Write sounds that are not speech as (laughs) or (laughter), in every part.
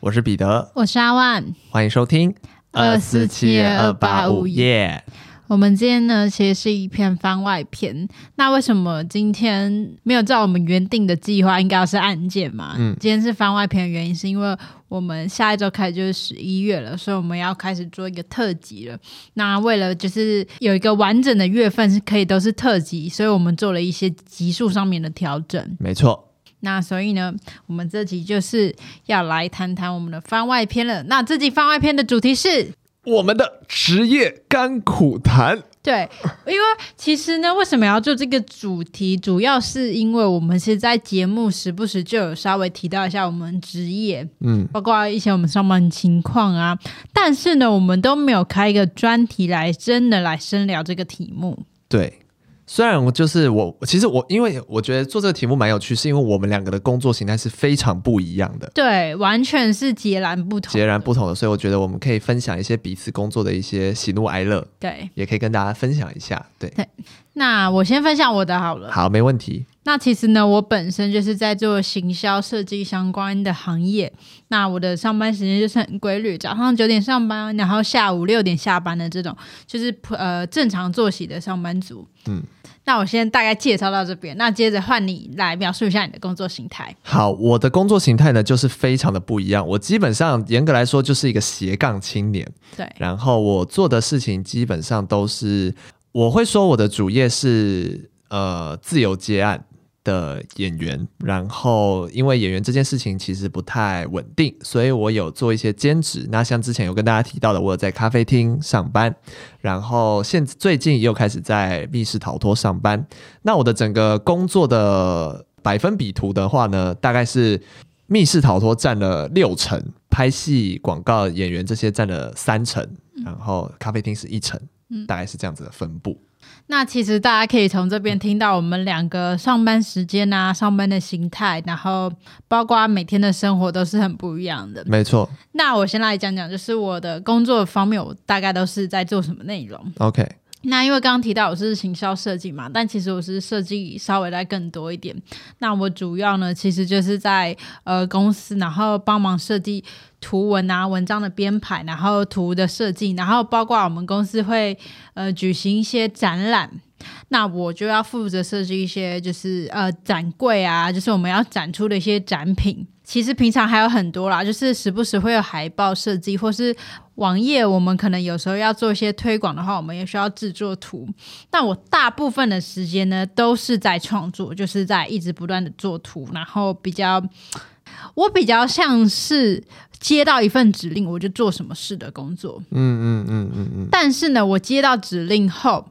我是彼得，我是阿万，欢迎收听二四七二八五耶。我们今天呢，其实是一篇番外篇。那为什么今天没有照我们原定的计划，应该要是案件嘛？嗯，今天是番外篇的原因，是因为我们下一周开始就是十一月了，所以我们要开始做一个特辑了。那为了就是有一个完整的月份是可以都是特辑，所以我们做了一些集数上面的调整。没错。那所以呢，我们这集就是要来谈谈我们的番外篇了。那这集番外篇的主题是我们的职业甘苦谈。对，因为其实呢，为什么要做这个主题？主要是因为我们是在节目时不时就有稍微提到一下我们职业，嗯，包括一些我们上班情况啊。但是呢，我们都没有开一个专题来真的来深聊这个题目。对。虽然我就是我，其实我因为我觉得做这个题目蛮有趣，是因为我们两个的工作形态是非常不一样的，对，完全是截然不同，截然不同的，所以我觉得我们可以分享一些彼此工作的一些喜怒哀乐，对，也可以跟大家分享一下，对。对，那我先分享我的好了，好，没问题。那其实呢，我本身就是在做行销设计相关的行业。那我的上班时间就是很规律，早上九点上班，然后下午六点下班的这种，就是呃正常作息的上班族。嗯，那我先大概介绍到这边，那接着换你来描述一下你的工作形态。好，我的工作形态呢，就是非常的不一样。我基本上严格来说就是一个斜杠青年。对，然后我做的事情基本上都是，我会说我的主业是呃自由接案的演员，然后因为演员这件事情其实不太稳定，所以我有做一些兼职。那像之前有跟大家提到的，我有在咖啡厅上班，然后现最近又开始在密室逃脱上班。那我的整个工作的百分比图的话呢，大概是密室逃脱占了六成，拍戏、广告、演员这些占了三成，然后咖啡厅是一成，大概是这样子的分布。那其实大家可以从这边听到我们两个上班时间啊，上班的形态，然后包括每天的生活都是很不一样的。没错。那我先来讲讲，就是我的工作方面，我大概都是在做什么内容。OK。那因为刚刚提到我是行销设计嘛，但其实我是设计稍微再更多一点。那我主要呢，其实就是在呃公司，然后帮忙设计图文啊、文章的编排，然后图的设计，然后包括我们公司会呃举行一些展览，那我就要负责设计一些就是呃展柜啊，就是我们要展出的一些展品。其实平常还有很多啦，就是时不时会有海报设计，或是网页，我们可能有时候要做一些推广的话，我们也需要制作图。但我大部分的时间呢，都是在创作，就是在一直不断的做图，然后比较，我比较像是接到一份指令，我就做什么事的工作。嗯嗯嗯嗯嗯。但是呢，我接到指令后。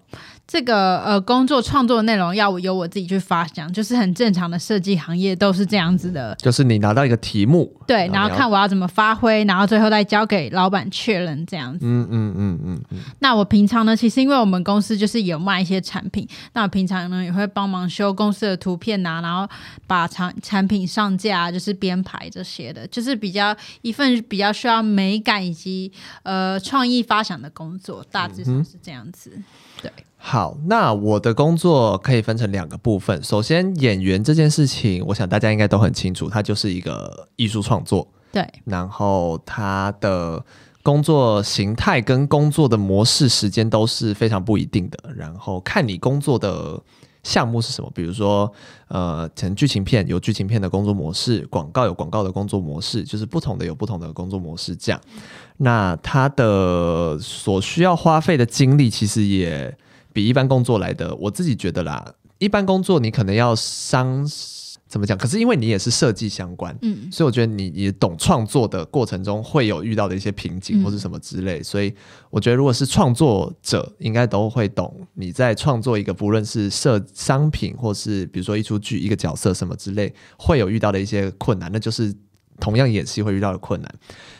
这个呃，工作创作的内容要由我自己去发想，就是很正常的设计行业都是这样子的。就是你拿到一个题目，对，然后看我要怎么发挥，然后最后再交给老板确认这样子。嗯嗯嗯嗯嗯。那我平常呢，其实因为我们公司就是有卖一些产品，那我平常呢也会帮忙修公司的图片呐、啊，然后把产产品上架，就是编排这些的，就是比较一份比较需要美感以及呃创意发想的工作，大致上是这样子。嗯、对。好，那我的工作可以分成两个部分。首先，演员这件事情，我想大家应该都很清楚，它就是一个艺术创作。对。然后，他的工作形态跟工作的模式、时间都是非常不一定的。然后，看你工作的项目是什么。比如说，呃，成剧情片有剧情片的工作模式，广告有广告的工作模式，就是不同的有不同的工作模式。这样，那他的所需要花费的精力，其实也。比一般工作来的，我自己觉得啦，一般工作你可能要商怎么讲？可是因为你也是设计相关，嗯，所以我觉得你你懂创作的过程中会有遇到的一些瓶颈或是什么之类，嗯，所以我觉得如果是创作者，应该都会懂你在创作一个不论是设商品或是比如说一出剧一个角色什么之类，会有遇到的一些困难，那就是同样演戏会遇到的困难。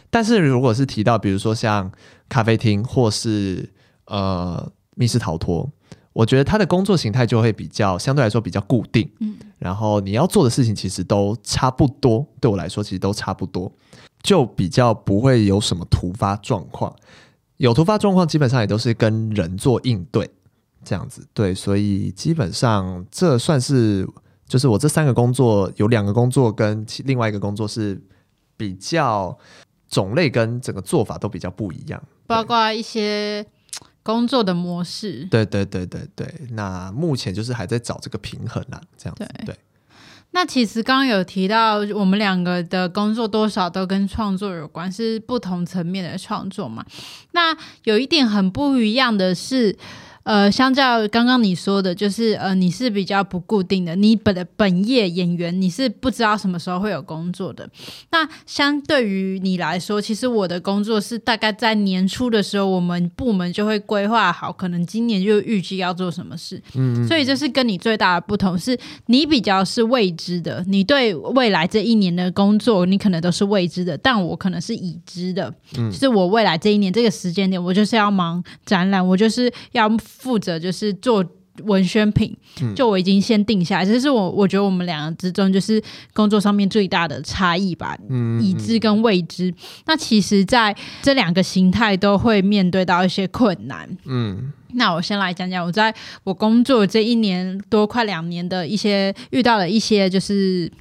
但是如果是提到比如说像咖啡厅或是呃。密室逃脱，我觉得他的工作形态就会比较相对来说比较固定，嗯，然后你要做的事情其实都差不多，对我来说其实都差不多，就比较不会有什么突发状况。有突发状况，基本上也都是跟人做应对，这样子。对，所以基本上这算是就是我这三个工作，有两个工作跟另外一个工作是比较种类跟整个做法都比较不一样，包括一些工作的模式。对对对对对，那目前就是还在找这个平衡啊，这样子对。对那其实刚刚有提到，我们两个的工作多少都跟创作有关，是不同层面的创作嘛。那有一点很不一样的是。呃，相较刚刚你说的，就是呃，你是比较不固定的，你本的本业演员，你是不知道什么时候会有工作的。那相对于你来说，其实我的工作是大概在年初的时候，我们部门就会规划好，可能今年就预计要做什么事。嗯，所以这是跟你最大的不同，是你比较是未知的，你对未来这一年的工作，你可能都是未知的，但我可能是已知的。嗯，就是我未来这一年这个时间点，我就是要忙展览，我就是要。负责就是做文宣品，就我已经先定下来，这是我我觉得我们两个之中就是工作上面最大的差异吧，已知跟未知。那其实在这两个形态都会面对到一些困难。嗯，那我先来讲讲我在我工作这一年多快两年的一些遇到了一些就是。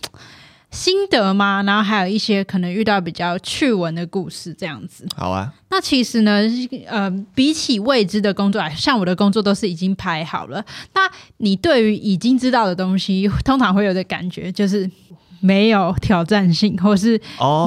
心得吗？然后还有一些可能遇到比较趣闻的故事，这样子。好啊。那其实呢，呃，比起未知的工作来，像我的工作都是已经排好了。那你对于已经知道的东西，通常会有的感觉就是没有挑战性，或是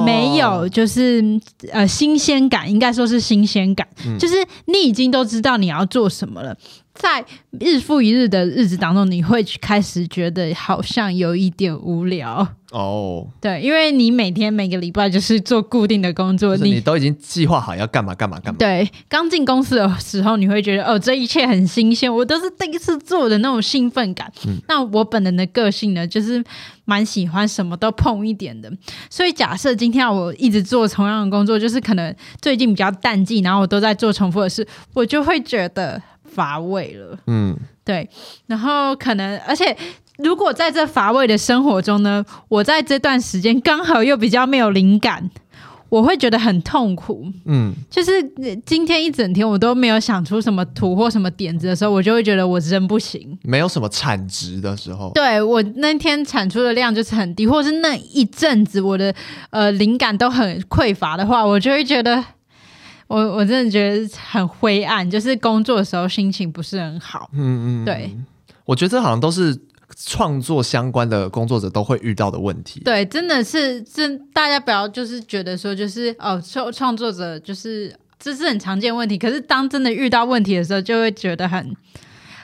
没有就是、哦、呃新鲜感，应该说是新鲜感，嗯、就是你已经都知道你要做什么了。在日复一日的日子当中，你会开始觉得好像有一点无聊哦。对，因为你每天每个礼拜就是做固定的工作，你都已经计划好要干嘛干嘛干嘛。对，刚进公司的时候，你会觉得哦，这一切很新鲜，我都是第一次做的那种兴奋感。嗯，那我本人的个性呢，就是蛮喜欢什么都碰一点的。所以假设今天我一直做同样的工作，就是可能最近比较淡季，然后我都在做重复的事，我就会觉得。乏味了，嗯，对，然后可能，而且如果在这乏味的生活中呢，我在这段时间刚好又比较没有灵感，我会觉得很痛苦，嗯，就是今天一整天我都没有想出什么图或什么点子的时候，我就会觉得我真不行，没有什么产值的时候，对，我那天产出的量就是很低，或者是那一阵子我的呃灵感都很匮乏的话，我就会觉得。我我真的觉得很灰暗，就是工作的时候心情不是很好。嗯嗯，对，我觉得这好像都是创作相关的工作者都会遇到的问题。对，真的是真，大家不要就是觉得说就是哦，创创作者就是这是很常见问题，可是当真的遇到问题的时候，就会觉得很。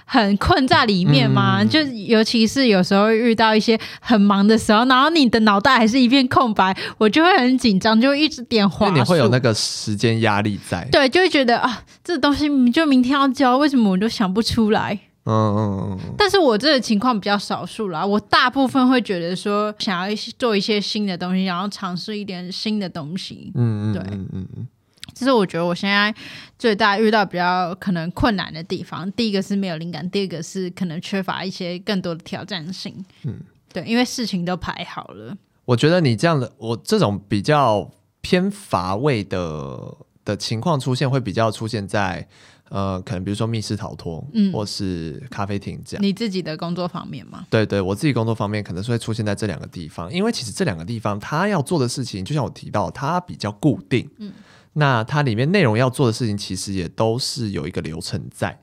很困在里面吗？嗯、就尤其是有时候遇到一些很忙的时候，然后你的脑袋还是一片空白，我就会很紧张，就会一直点滑。你会有那个时间压力在。对，就会觉得啊，这东西就明天要交，为什么我都想不出来？嗯嗯嗯。但是我这个情况比较少数啦，我大部分会觉得说，想要做一些新的东西，然后尝试一点新的东西。嗯嗯，对，嗯嗯嗯。这是我觉得我现在最大遇到比较可能困难的地方。第一个是没有灵感，第二个是可能缺乏一些更多的挑战性。嗯，对，因为事情都排好了。我觉得你这样的，我这种比较偏乏味的的情况出现，会比较出现在呃，可能比如说密室逃脱，嗯，或是咖啡厅这样。你自己的工作方面吗？对对，我自己工作方面可能是会出现在这两个地方，因为其实这两个地方他要做的事情，就像我提到，它比较固定。嗯。那它里面内容要做的事情，其实也都是有一个流程在，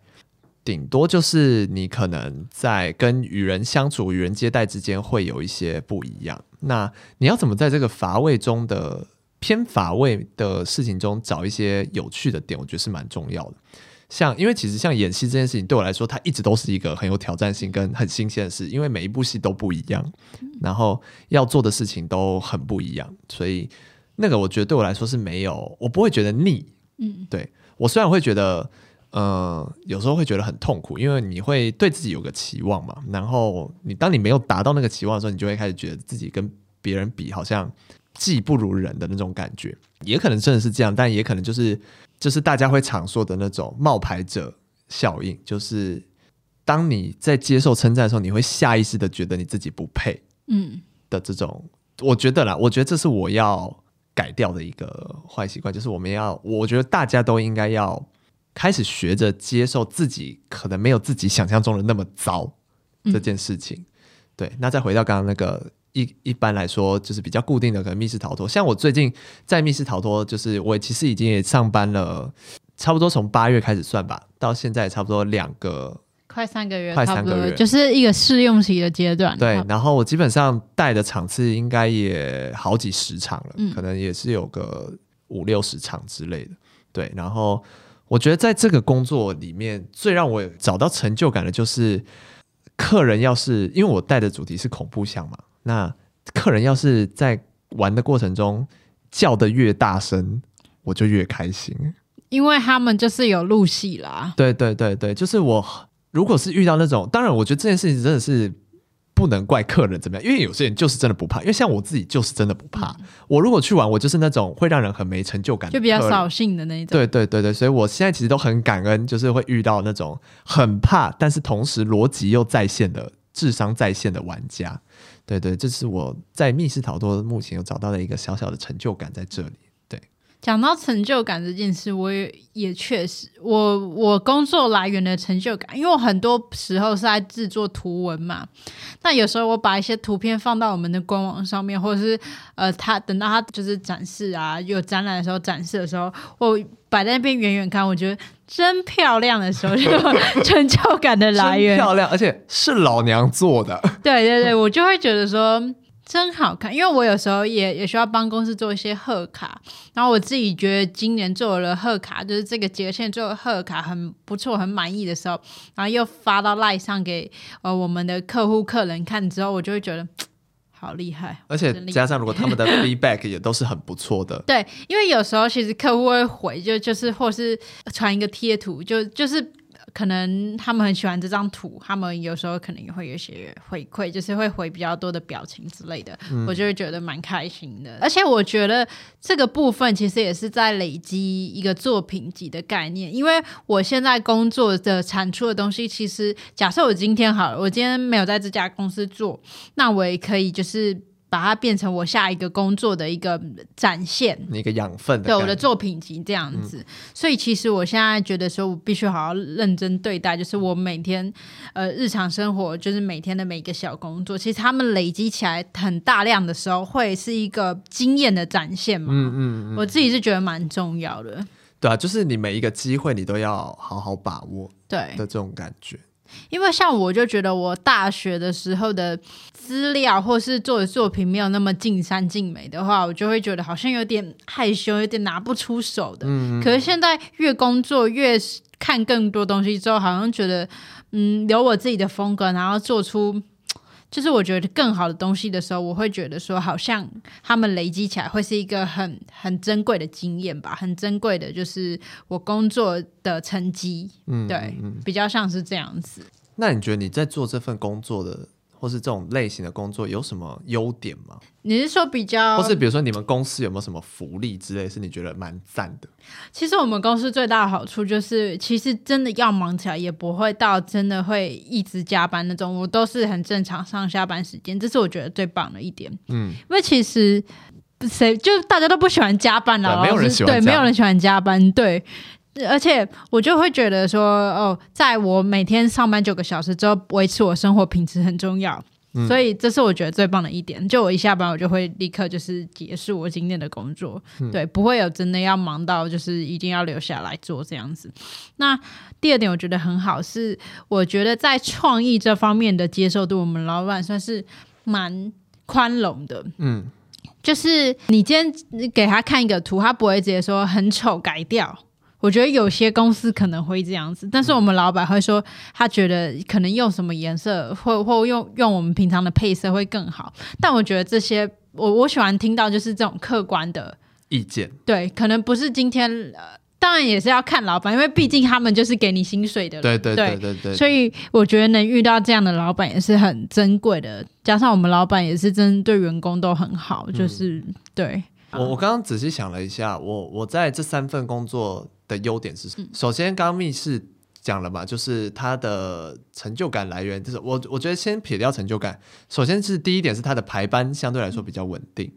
顶多就是你可能在跟与人相处、与人接待之间会有一些不一样。那你要怎么在这个乏味中的偏乏味的事情中找一些有趣的点？我觉得是蛮重要的。像因为其实像演戏这件事情对我来说，它一直都是一个很有挑战性跟很新鲜的事，因为每一部戏都不一样，然后要做的事情都很不一样，所以。那个我觉得对我来说是没有，我不会觉得腻。嗯，对，我虽然会觉得，呃，有时候会觉得很痛苦，因为你会对自己有个期望嘛。然后你当你没有达到那个期望的时候，你就会开始觉得自己跟别人比，好像技不如人的那种感觉。也可能真的是这样，但也可能就是就是大家会常说的那种冒牌者效应，就是当你在接受称赞的时候，你会下意识的觉得你自己不配。嗯，的这种，我觉得啦，我觉得这是我要。改掉的一个坏习惯，就是我们要，我觉得大家都应该要开始学着接受自己可能没有自己想象中的那么糟这件事情。嗯、对，那再回到刚刚那个一一般来说就是比较固定的可能密室逃脱，像我最近在密室逃脱，就是我其实已经也上班了，差不多从八月开始算吧，到现在差不多两个。快三个月，快三个月，就是一个试用期的阶段。对，然后我基本上带的场次应该也好几十场了，嗯，可能也是有个五六十场之类的。对，然后我觉得在这个工作里面，最让我找到成就感的就是，客人要是因为我带的主题是恐怖项嘛，那客人要是在玩的过程中叫的越大声，我就越开心，因为他们就是有入戏啦。对对对对，就是我。如果是遇到那种，当然，我觉得这件事情真的是不能怪客人怎么样，因为有些人就是真的不怕，因为像我自己就是真的不怕。嗯、我如果去玩，我就是那种会让人很没成就感，就比较扫兴的那一种。对对对对，所以我现在其实都很感恩，就是会遇到那种很怕，但是同时逻辑又在线的、智商在线的玩家。对对，这是我在密室逃脱目前有找到的一个小小的成就感在这里。讲到成就感这件事，我也也确实，我我工作来源的成就感，因为我很多时候是在制作图文嘛，那有时候我把一些图片放到我们的官网上面，或者是呃，他等到他就是展示啊，有展览的时候展示的时候，我摆在那边远远看，我觉得真漂亮的时候，(laughs) 就成就感的来源，漂亮，而且是老娘做的，对对对，我就会觉得说。真好看，因为我有时候也也需要帮公司做一些贺卡，然后我自己觉得今年做了贺卡，就是这个节庆做贺卡很不错，很满意的时候，然后又发到赖上给呃我们的客户客人看之后，我就会觉得好厉害，(laughs) 而且加上如果他们的 feedback 也都是很不错的，(laughs) 对，因为有时候其实客户会回，就就是或是传一个贴图，就就是。可能他们很喜欢这张图，他们有时候可能也会有些回馈，就是会回比较多的表情之类的，嗯、我就会觉得蛮开心的。而且我觉得这个部分其实也是在累积一个作品集的概念，因为我现在工作的产出的东西，其实假设我今天好了，我今天没有在这家公司做，那我也可以就是。把它变成我下一个工作的一个展现，一个养分，对我的作品集这样子。嗯、所以其实我现在觉得说，我必须好好认真对待，就是我每天呃日常生活，就是每天的每一个小工作，其实他们累积起来很大量的时候，会是一个经验的展现嘛。嗯嗯，嗯我自己是觉得蛮重要的。对啊，就是你每一个机会，你都要好好把握，对的这种感觉。因为像我就觉得我大学的时候的资料或是做的作品没有那么尽善尽美的话，我就会觉得好像有点害羞，有点拿不出手的。嗯，可是现在越工作越看更多东西之后，好像觉得嗯，有我自己的风格，然后做出。就是我觉得更好的东西的时候，我会觉得说，好像他们累积起来会是一个很很珍贵的经验吧，很珍贵的，就是我工作的成绩，嗯，对，嗯，比较像是这样子。那你觉得你在做这份工作的？或是这种类型的工作有什么优点吗？你是说比较，或是比如说你们公司有没有什么福利之类，是你觉得蛮赞的？其实我们公司最大的好处就是，其实真的要忙起来也不会到真的会一直加班那种，我都是很正常上下班时间，这是我觉得最棒的一点。嗯，因为其实谁就大家都不喜欢加班了，没有人喜欢，对，没有人喜欢加班，对。而且我就会觉得说，哦，在我每天上班九个小时之后，维持我生活品质很重要，嗯、所以这是我觉得最棒的一点。就我一下班，我就会立刻就是结束我今天的工作，嗯、对，不会有真的要忙到就是一定要留下来做这样子。那第二点我觉得很好，是我觉得在创意这方面的接受度，我们老板算是蛮宽容的，嗯，就是你今天你给他看一个图，他不会直接说很丑改掉。我觉得有些公司可能会这样子，但是我们老板会说，他觉得可能用什么颜色，或或用用我们平常的配色会更好。但我觉得这些，我我喜欢听到就是这种客观的意见。对，可能不是今天，呃，当然也是要看老板，因为毕竟他们就是给你薪水的。对对对对对。所以我觉得能遇到这样的老板也是很珍贵的，加上我们老板也是真对员工都很好，就是、嗯、对。我我刚刚仔细想了一下，我我在这三份工作。的优点是什么？首先，刚刚密室讲了嘛，就是它的成就感来源，就是我我觉得先撇掉成就感，首先是第一点是它的排班相对来说比较稳定，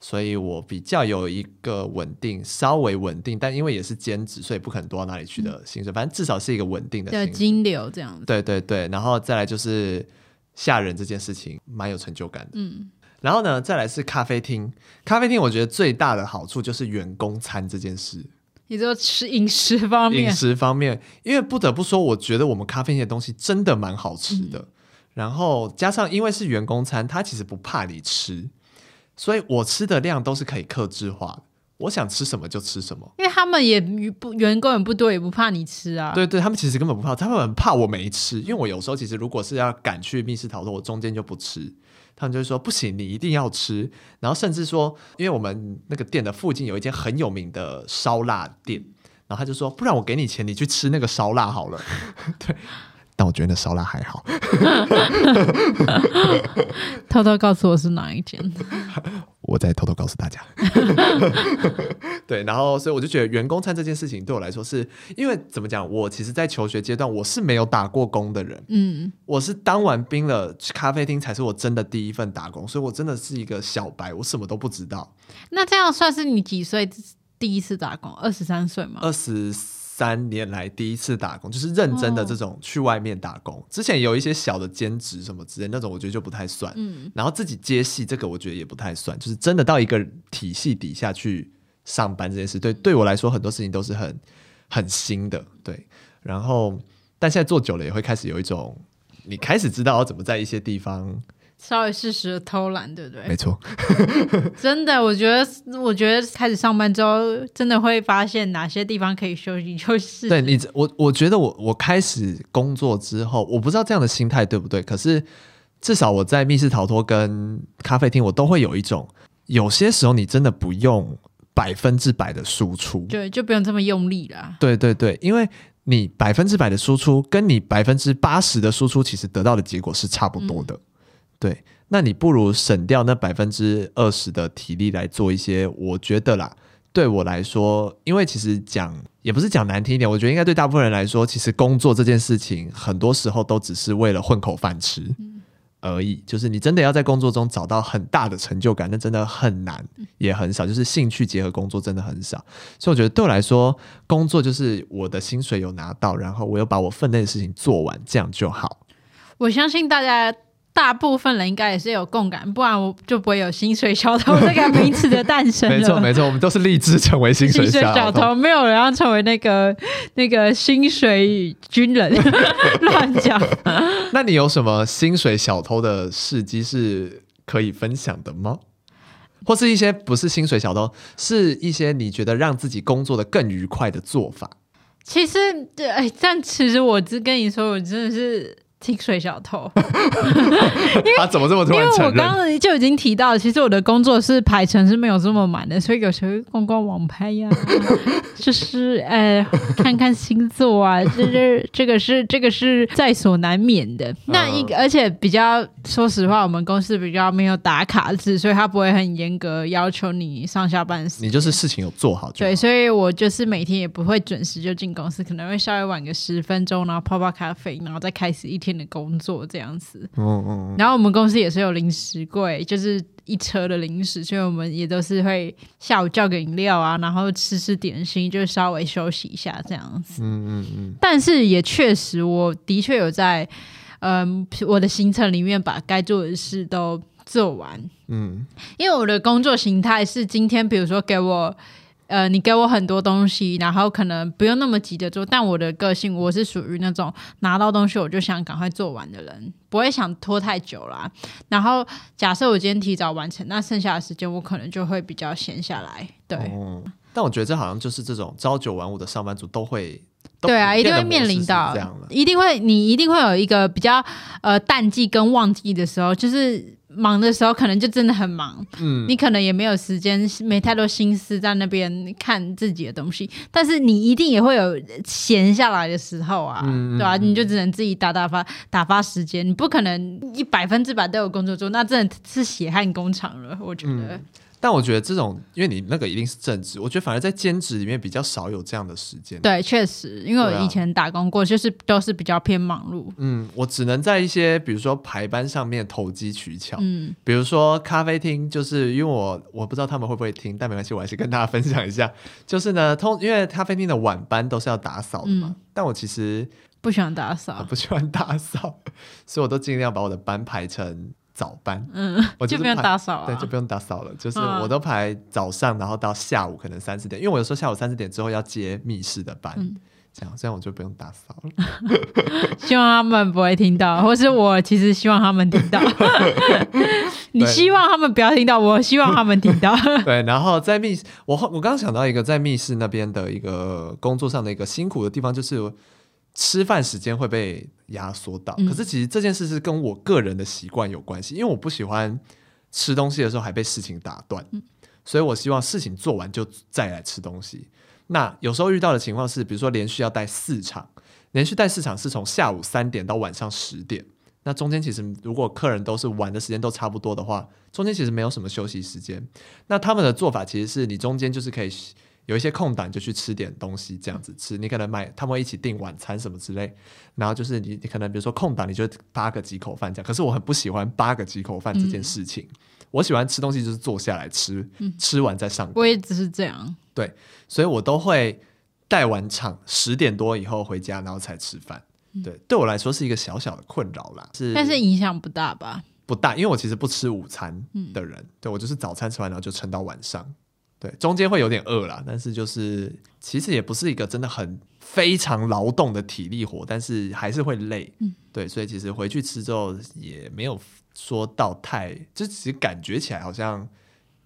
所以我比较有一个稳定，稍微稳定，但因为也是兼职，所以不可能多到哪里去的薪水，嗯、反正至少是一个稳定的薪水。金流这样子。对对对，然后再来就是吓人这件事情，蛮有成就感的。嗯，然后呢，再来是咖啡厅，咖啡厅我觉得最大的好处就是员工餐这件事。你说吃饮食方面，饮食方面，因为不得不说，我觉得我们咖啡店的东西真的蛮好吃的。嗯、然后加上因为是员工餐，他其实不怕你吃，所以我吃的量都是可以克制化的。我想吃什么就吃什么，因为他们也不员工也不多，也不怕你吃啊。对对，他们其实根本不怕，他们很怕我没吃，因为我有时候其实如果是要赶去密室逃脱，我中间就不吃。他们就会说不行，你一定要吃。然后甚至说，因为我们那个店的附近有一间很有名的烧腊店，然后他就说，不然我给你钱，你去吃那个烧腊好了。(laughs) 对，但我觉得那烧腊还好。(laughs) 偷偷告诉我是哪一间。(laughs) 我再偷偷告诉大家，(laughs) 对，然后所以我就觉得员工餐这件事情对我来说是，因为怎么讲，我其实，在求学阶段我是没有打过工的人，嗯，我是当完兵了，去咖啡厅才是我真的第一份打工，所以我真的是一个小白，我什么都不知道。那这样算是你几岁第一次打工？二十三岁吗？二十。三年来第一次打工，就是认真的这种去外面打工。哦、之前有一些小的兼职什么之类那种，我觉得就不太算。嗯，然后自己接戏这个，我觉得也不太算。就是真的到一个体系底下去上班这件事，对对我来说很多事情都是很很新的。对，然后但现在做久了，也会开始有一种，你开始知道要怎么在一些地方。稍微适时的偷懒，对不对？没错，(laughs) 真的，我觉得，我觉得开始上班之后，真的会发现哪些地方可以休息，就是对你，我我觉得我我开始工作之后，我不知道这样的心态对不对，可是至少我在密室逃脱跟咖啡厅，我都会有一种，有些时候你真的不用百分之百的输出，对，就不用这么用力了。对对对，因为你百分之百的输出，跟你百分之八十的输出，其实得到的结果是差不多的。嗯对，那你不如省掉那百分之二十的体力来做一些，我觉得啦，对我来说，因为其实讲也不是讲难听一点，我觉得应该对大部分人来说，其实工作这件事情，很多时候都只是为了混口饭吃而已。就是你真的要在工作中找到很大的成就感，那真的很难，也很少。就是兴趣结合工作真的很少，所以我觉得对我来说，工作就是我的薪水有拿到，然后我又把我分内的事情做完，这样就好。我相信大家。大部分人应该也是有共感，不然我就不会有薪水小偷这个名词的诞生了。(laughs) 没错，没错，我们都是立志成为薪水 (laughs) 小偷，没有人要成为那个那个薪水军人。(laughs) 乱讲。那你有什么薪水小偷的事迹是可以分享的吗？或是一些不是薪水小偷，是一些你觉得让自己工作的更愉快的做法？其实，对，哎，但其实我只跟你说，我真的是。薪水小偷，(laughs) 他怎么这么突然？因为我刚刚就已经提到，其实我的工作是排程是没有这么满的，所以有时候逛逛网拍呀、啊，(laughs) 就是呃看看星座啊，这这这个是这个是在所难免的。那一个而且比较说实话，我们公司比较没有打卡制，所以他不会很严格要求你上下班时。你就是事情有做好就好。对，所以我就是每天也不会准时就进公司，可能会稍微晚个十分钟，然后泡泡咖啡，然后再开始一天的工作这样子，然后我们公司也是有零食柜，就是一车的零食，所以我们也都是会下午叫个饮料啊，然后吃吃点心，就稍微休息一下这样子，嗯嗯嗯。但是也确实，我的确有在，嗯，我的行程里面把该做的事都做完，嗯，因为我的工作形态是今天，比如说给我。呃，你给我很多东西，然后可能不用那么急着做，但我的个性我是属于那种拿到东西我就想赶快做完的人，不会想拖太久啦。然后假设我今天提早完成，那剩下的时间我可能就会比较闲下来。对，哦，但我觉得这好像就是这种朝九晚五的上班族都会，对啊，一定会面临到，一定会，你一定会有一个比较呃淡季跟旺季的时候，就是。忙的时候可能就真的很忙，嗯，你可能也没有时间，没太多心思在那边看自己的东西，但是你一定也会有闲下来的时候啊，嗯、对吧、啊？你就只能自己打打发打发时间，你不可能一百分之百都有工作做，那真的是血汗工厂了，我觉得。嗯但我觉得这种，因为你那个一定是正职，我觉得反而在兼职里面比较少有这样的时间。对，确实，因为我以前打工过，啊、就是都是比较偏忙碌。嗯，我只能在一些比如说排班上面投机取巧。嗯，比如说咖啡厅，就是因为我我不知道他们会不会听，但没关系，我还是跟大家分享一下。就是呢，通因为咖啡厅的晚班都是要打扫的嘛，嗯、但我其实不喜欢打扫，不喜欢打扫，所以我都尽量把我的班排成。早班，嗯，我就，就不用打扫了，对，就不用打扫了。就是我都排早上，然后到下午可能三四点，因为我有时候下午三四点之后要接密室的班，嗯、这样这样我就不用打扫了。(laughs) 希望他们不会听到，(laughs) 或是我其实希望他们听到。(laughs) 你希望他们不要听到，我希望他们听到。对，然后在密，我我刚刚想到一个在密室那边的一个工作上的一个辛苦的地方，就是。吃饭时间会被压缩到，嗯、可是其实这件事是跟我个人的习惯有关系，因为我不喜欢吃东西的时候还被事情打断，嗯、所以我希望事情做完就再来吃东西。那有时候遇到的情况是，比如说连续要带四场，连续带四场是从下午三点到晚上十点，那中间其实如果客人都是玩的时间都差不多的话，中间其实没有什么休息时间。那他们的做法其实是你中间就是可以。有一些空档就去吃点东西，这样子吃。你可能买，他们会一起订晚餐什么之类。然后就是你，你可能比如说空档，你就扒个几口饭这样。可是我很不喜欢扒个几口饭这件事情。嗯、我喜欢吃东西就是坐下来吃，嗯、吃完再上。我也只是这样。对，所以我都会带完场十点多以后回家，然后才吃饭。嗯、对，对我来说是一个小小的困扰啦。是，但是影响不大吧？不大，因为我其实不吃午餐的人。嗯、对，我就是早餐吃完，然后就撑到晚上。对，中间会有点饿啦，但是就是其实也不是一个真的很非常劳动的体力活，但是还是会累。嗯，对，所以其实回去吃之后也没有说到太，就其实感觉起来好像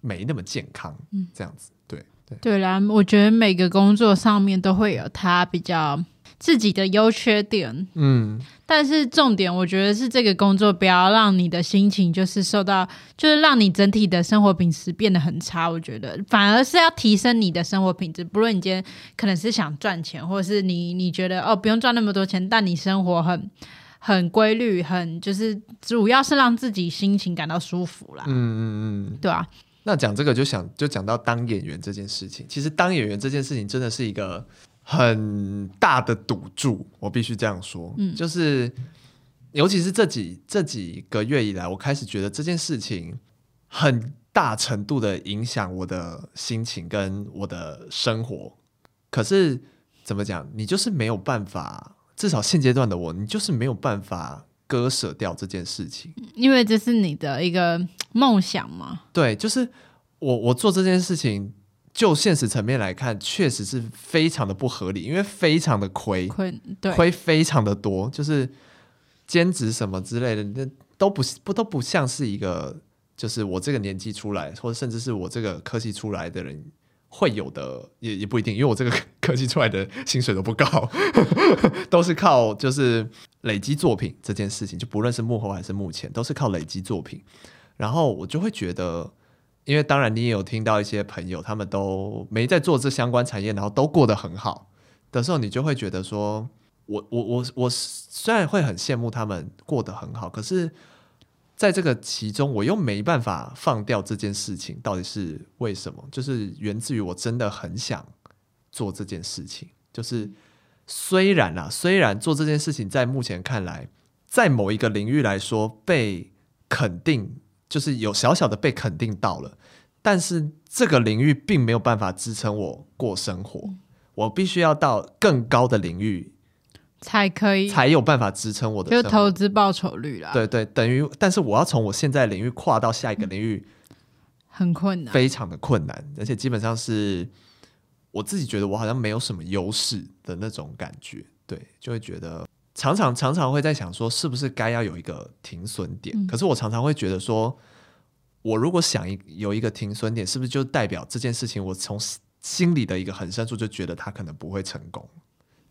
没那么健康。嗯，这样子，对对对啦，我觉得每个工作上面都会有它比较。自己的优缺点，嗯，但是重点我觉得是这个工作不要让你的心情就是受到，就是让你整体的生活品质变得很差。我觉得反而是要提升你的生活品质。不论你今天可能是想赚钱，或者是你你觉得哦不用赚那么多钱，但你生活很很规律，很就是主要是让自己心情感到舒服啦。嗯嗯嗯，对啊。那讲这个就想就讲到当演员这件事情。其实当演员这件事情真的是一个。很大的赌注，我必须这样说，嗯，就是尤其是这几这几个月以来，我开始觉得这件事情很大程度的影响我的心情跟我的生活。可是怎么讲，你就是没有办法，至少现阶段的我，你就是没有办法割舍掉这件事情，因为这是你的一个梦想嘛。对，就是我我做这件事情。就现实层面来看，确实是非常的不合理，因为非常的亏，亏对，亏非常的多，就是兼职什么之类的，那都不不都不像是一个，就是我这个年纪出来，或者甚至是我这个科系出来的人会有的，也也不一定，因为我这个 (laughs) 科技出来的薪水都不高，(laughs) 都是靠就是累积作品这件事情，就不论是幕后还是幕前，都是靠累积作品，然后我就会觉得。因为当然，你也有听到一些朋友，他们都没在做这相关产业，然后都过得很好的时候，你就会觉得说，我我我我虽然会很羡慕他们过得很好，可是在这个其中，我又没办法放掉这件事情，到底是为什么？就是源自于我真的很想做这件事情。就是虽然啊，虽然做这件事情在目前看来，在某一个领域来说被肯定。就是有小小的被肯定到了，但是这个领域并没有办法支撑我过生活，我必须要到更高的领域才可以，才有办法支撑我的投资报酬率啦。对对，等于，但是我要从我现在领域跨到下一个领域，很困难，非常的困难，而且基本上是我自己觉得我好像没有什么优势的那种感觉，对，就会觉得。常常常常会在想说，是不是该要有一个停损点？嗯、可是我常常会觉得说，我如果想一有一个停损点，是不是就代表这件事情我从心里的一个很深处就觉得他可能不会成功？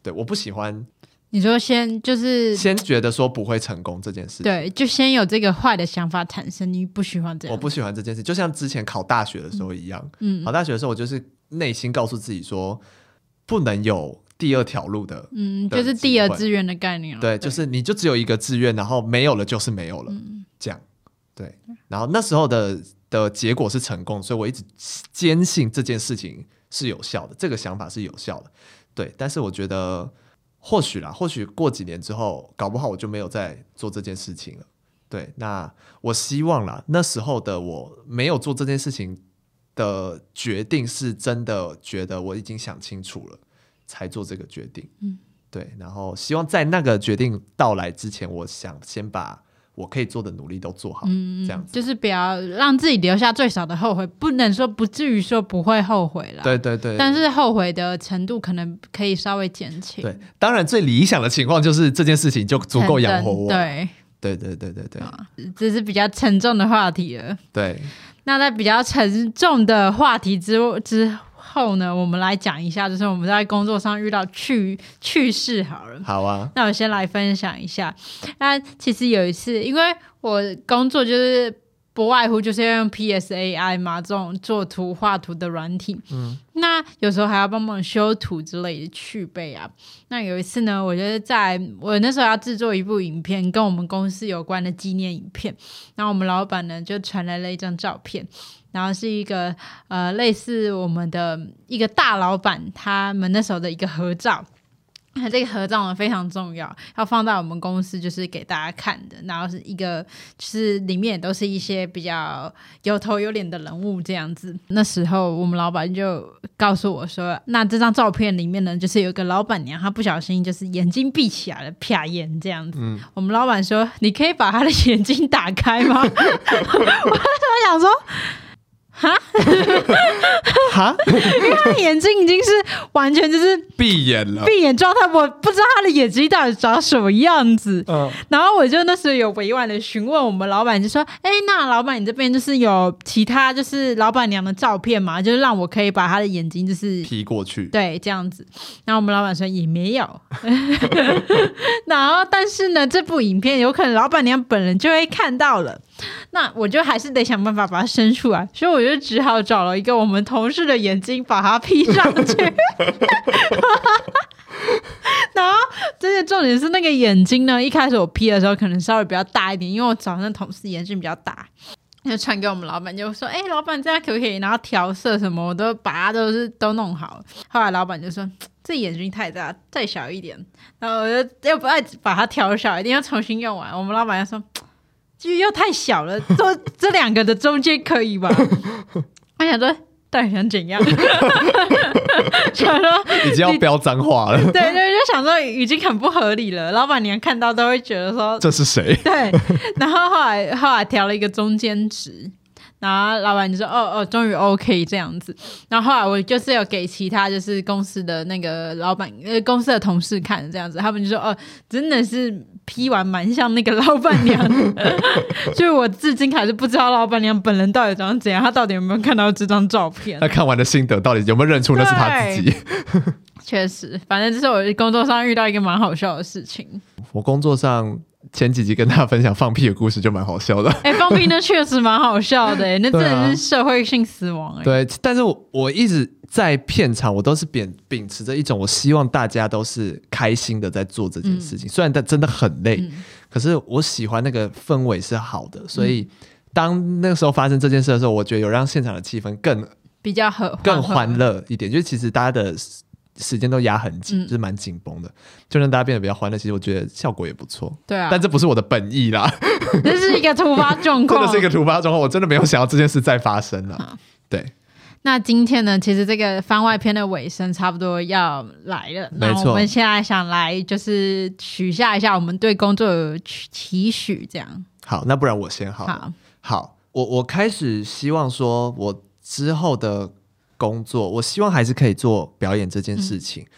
对，我不喜欢。你说先就是先觉得说不会成功这件事，对，就先有这个坏的想法产生。你不喜欢这样，我不喜欢这件事，就像之前考大学的时候一样。嗯，考大学的时候，我就是内心告诉自己说，不能有。第二条路的，嗯，就是第二志愿的概念了。对，就是你就只有一个志愿，然后没有了就是没有了，嗯、这样。对，然后那时候的的结果是成功，所以我一直坚信这件事情是有效的，这个想法是有效的。对，但是我觉得或许啦，或许过几年之后，搞不好我就没有再做这件事情了。对，那我希望啦，那时候的我没有做这件事情的决定，是真的觉得我已经想清楚了，才做这个决定。嗯，对，然后希望在那个决定到来之前，我想先把我可以做的努力都做好，嗯，这样子就是不要让自己留下最少的后悔，不能说不至于说不会后悔了，对对对，但是后悔的程度可能可以稍微减轻。对，当然最理想的情况就是这件事情就足够养活我。对。对对对对对，啊，这是比较沉重的话题了。对，那在比较沉重的话题之之后呢，我们来讲一下，就是我们在工作上遇到趣趣事好了。好啊，那我先来分享一下。那其实有一次，因为我工作就是。不外乎就是要用 PSAI 嘛，这种做图画图的软体。嗯，那有时候还要帮忙修图之类的去背啊。那有一次呢，我觉得在我那时候要制作一部影片，跟我们公司有关的纪念影片。然后我们老板呢就传来了一张照片，然后是一个呃类似我们的一个大老板他们那时候的一个合照。(laughs) 这个合照呢非常重要，要放在我们公司，就是给大家看的。然后是一个，就是里面也都是一些比较有头有脸的人物这样子。那时候我们老板就告诉我说：“那这张照片里面呢，就是有一个老板娘，她不小心就是眼睛闭起来了，啪眼这样子。嗯”我们老板说：“你可以把她的眼睛打开吗？” (laughs) 我想说。哈，哈，(laughs) 因为他的眼睛已经是完全就是闭眼了，闭眼状态，我不知道他的眼睛到底长什么样子。嗯，然后我就那时候有委婉的询问我们老板，就说：“哎，那老板，你这边就是有其他就是老板娘的照片吗？就是让我可以把他的眼睛就是 P 过去，对，这样子。”然后我们老板说也没有。(laughs) 然后，但是呢，这部影片有可能老板娘本人就会看到了。(laughs) 那我就还是得想办法把它伸出来，所以我就只好找了一个我们同事的眼睛，把它 P 上去。(laughs) 然后这些重点是那个眼睛呢，一开始我 P 的时候可能稍微比较大一点，因为我找那同事眼睛比较大，就传给我们老板，就说：“哎、老板这样可不可以？”然后调色什么我都把它都是都弄好。后来老板就说：“这眼睛太大，再小一点。”然后我就要不要把它调小一点，要重新用完。我们老板就说。就又太小了，(laughs) 这这两个的中间可以吧？(laughs) 我想说，到底想怎样？(laughs) 想说已经要飙脏话了。对对，就想说已经很不合理了。老板娘看到都会觉得说这是谁？对。然后后来后来调了一个中间值。然后老板就说：“哦哦，终于 OK 这样子。”然后后来我就是有给其他就是公司的那个老板呃公司的同事看这样子，他们就说：“哦，真的是 P 完蛮像那个老板娘的。”所以我至今还是不知道老板娘本人到底长怎样，她到底有没有看到这张照片？他看完的心得到底有没有认出那是她自己？确实，反正这是我工作上遇到一个蛮好笑的事情。我工作上。前几集跟大家分享放屁的故事就蛮好笑的，(laughs) 哎、欸，放屁那 (laughs) 确实蛮好笑的，那真的是社会性死亡哎。对，但是我我一直在片场，我都是秉秉持着一种，我希望大家都是开心的在做这件事情，嗯、虽然它真的很累，嗯、可是我喜欢那个氛围是好的，所以当那个时候发生这件事的时候，我觉得有让现场的气氛更比较和更欢乐一点，就是其实大家的。时间都压很紧，就是蛮紧绷的，嗯、就让大家变得比较欢乐。其实我觉得效果也不错。对啊，但这不是我的本意啦，(laughs) 这是一个突发状况，真的是一个突发状况。我真的没有想到这件事再发生了。对，那今天呢，其实这个番外篇的尾声差不多要来了。没错，那我们现在想来就是许下一下我们对工作的期许，这样。好，那不然我先好。好，好，我我开始希望说，我之后的。工作，我希望还是可以做表演这件事情。嗯、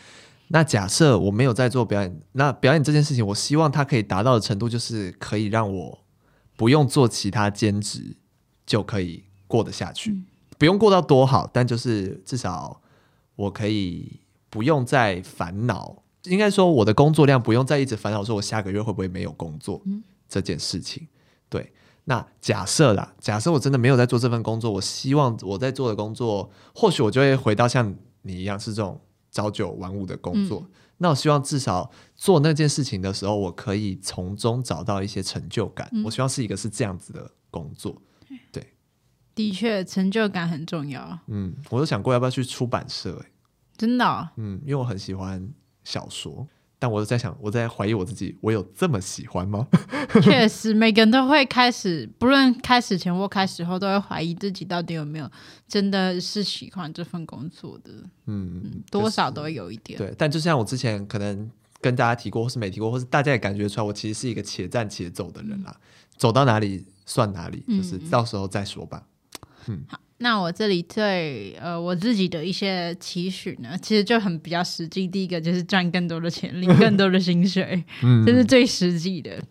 那假设我没有在做表演，那表演这件事情，我希望它可以达到的程度，就是可以让我不用做其他兼职就可以过得下去。嗯、不用过到多好，但就是至少我可以不用再烦恼。应该说，我的工作量不用再一直烦恼，说我下个月会不会没有工作这件事情。对。那假设啦，假设我真的没有在做这份工作，我希望我在做的工作，或许我就会回到像你一样是这种朝九晚五的工作。嗯、那我希望至少做那件事情的时候，我可以从中找到一些成就感。嗯、我希望是一个是这样子的工作。对，的确，成就感很重要。嗯，我都想过要不要去出版社、欸，真的、哦。嗯，因为我很喜欢小说，但我在想，我在怀疑我自己，我有这么喜欢吗？(laughs) 确实，每个人都会开始，不论开始前或开始后，都会怀疑自己到底有没有真的是喜欢这份工作的。嗯，嗯，多少都会有一点。对，但就像我之前可能跟大家提过，或是没提过，或是大家也感觉出来，我其实是一个且战且走的人啦，嗯、走到哪里算哪里，就是到时候再说吧。嗯，好，那我这里对呃我自己的一些期许呢，其实就很比较实际。第一个就是赚更多的钱，领更多的薪水，(laughs) 嗯，这是最实际的。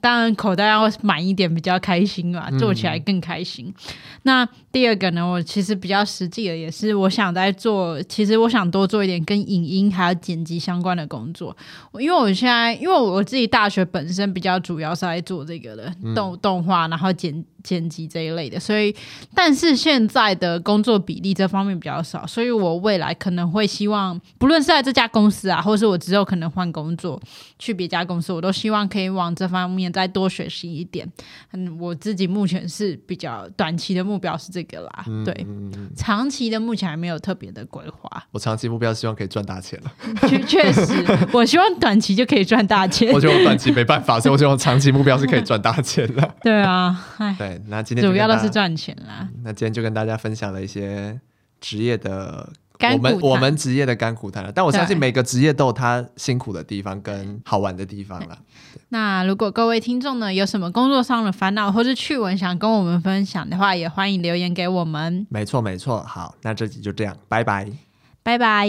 当然口袋要满一点比较开心嘛，做起来更开心。嗯、那第二个呢，我其实比较实际的也是，我想在做，其实我想多做一点跟影音还有剪辑相关的工作。因为我现在，因为我自己大学本身比较主要是来做这个的动动画，然后剪。剪辑这一类的，所以但是现在的工作比例这方面比较少，所以我未来可能会希望，不论是在这家公司啊，或是我之后可能换工作去别家公司，我都希望可以往这方面再多学习一点。嗯，我自己目前是比较短期的目标是这个啦，嗯、对，长期的目前还没有特别的规划。我长期目标希望可以赚大钱了，(laughs) 确确实，我希望短期就可以赚大钱。我觉得我短期没办法，所以我希望长期目标是可以赚大钱的。(laughs) 对啊，(laughs) 对。那今天主要的是赚钱啦。那今天就跟大家分享了一些职业的我们我们职业的甘苦谈了。但我相信每个职业都有它辛苦的地方跟好玩的地方了。(laughs) 那如果各位听众呢，有什么工作上的烦恼或是趣闻想跟我们分享的话，也欢迎留言给我们。没错没错，好，那这集就这样，拜拜，拜拜。